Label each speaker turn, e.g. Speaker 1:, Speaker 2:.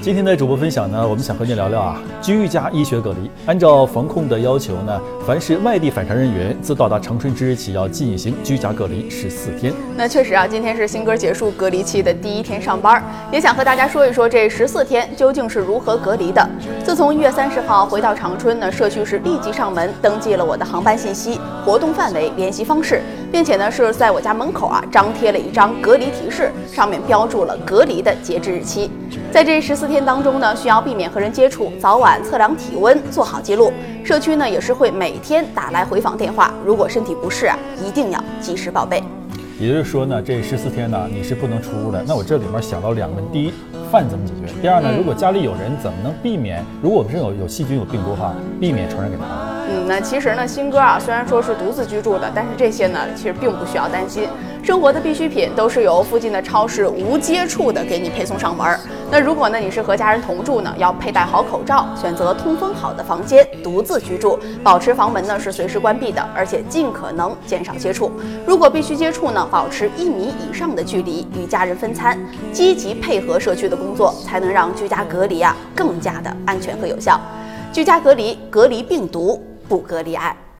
Speaker 1: 今天的主播分享呢，我们想和你聊聊啊，居家医学隔离。按照防控的要求呢，凡是外地返乡人员，自到达长春之日起要进行居家隔离十四天。
Speaker 2: 那确实啊，今天是新歌结束隔离期的第一天上班，也想和大家说一说这十四天究竟是如何隔离的。自从一月三十号回到长春呢，社区是立即上门登记了我的航班信息、活动范围、联系方式，并且呢是在我家门口啊张贴了一张隔离提示，上面标注了隔离的截止日期。在这十四天当中呢，需要避免和人接触，早晚测量体温，做好记录。社区呢也是会每天打来回访电话，如果身体不适啊，一定要及时报备。
Speaker 1: 也就是说呢，这十四天呢，你是不能出屋的。那我这里面想到两个问题：第一，饭怎么解决？第二呢，如果家里有人，怎么能避免？如果我们是有有细菌、有病毒的话，避免传染给他？
Speaker 2: 嗯，那其实呢，新哥啊，虽然说是独自居住的，但是这些呢，其实并不需要担心。生活的必需品都是由附近的超市无接触的给你配送上门。那如果呢你是和家人同住呢，要佩戴好口罩，选择通风好的房间，独自居住，保持房门呢是随时关闭的，而且尽可能减少接触。如果必须接触呢，保持一米以上的距离，与家人分餐，积极配合社区的工作，才能让居家隔离啊更加的安全和有效。居家隔离，隔离病毒，不隔离爱。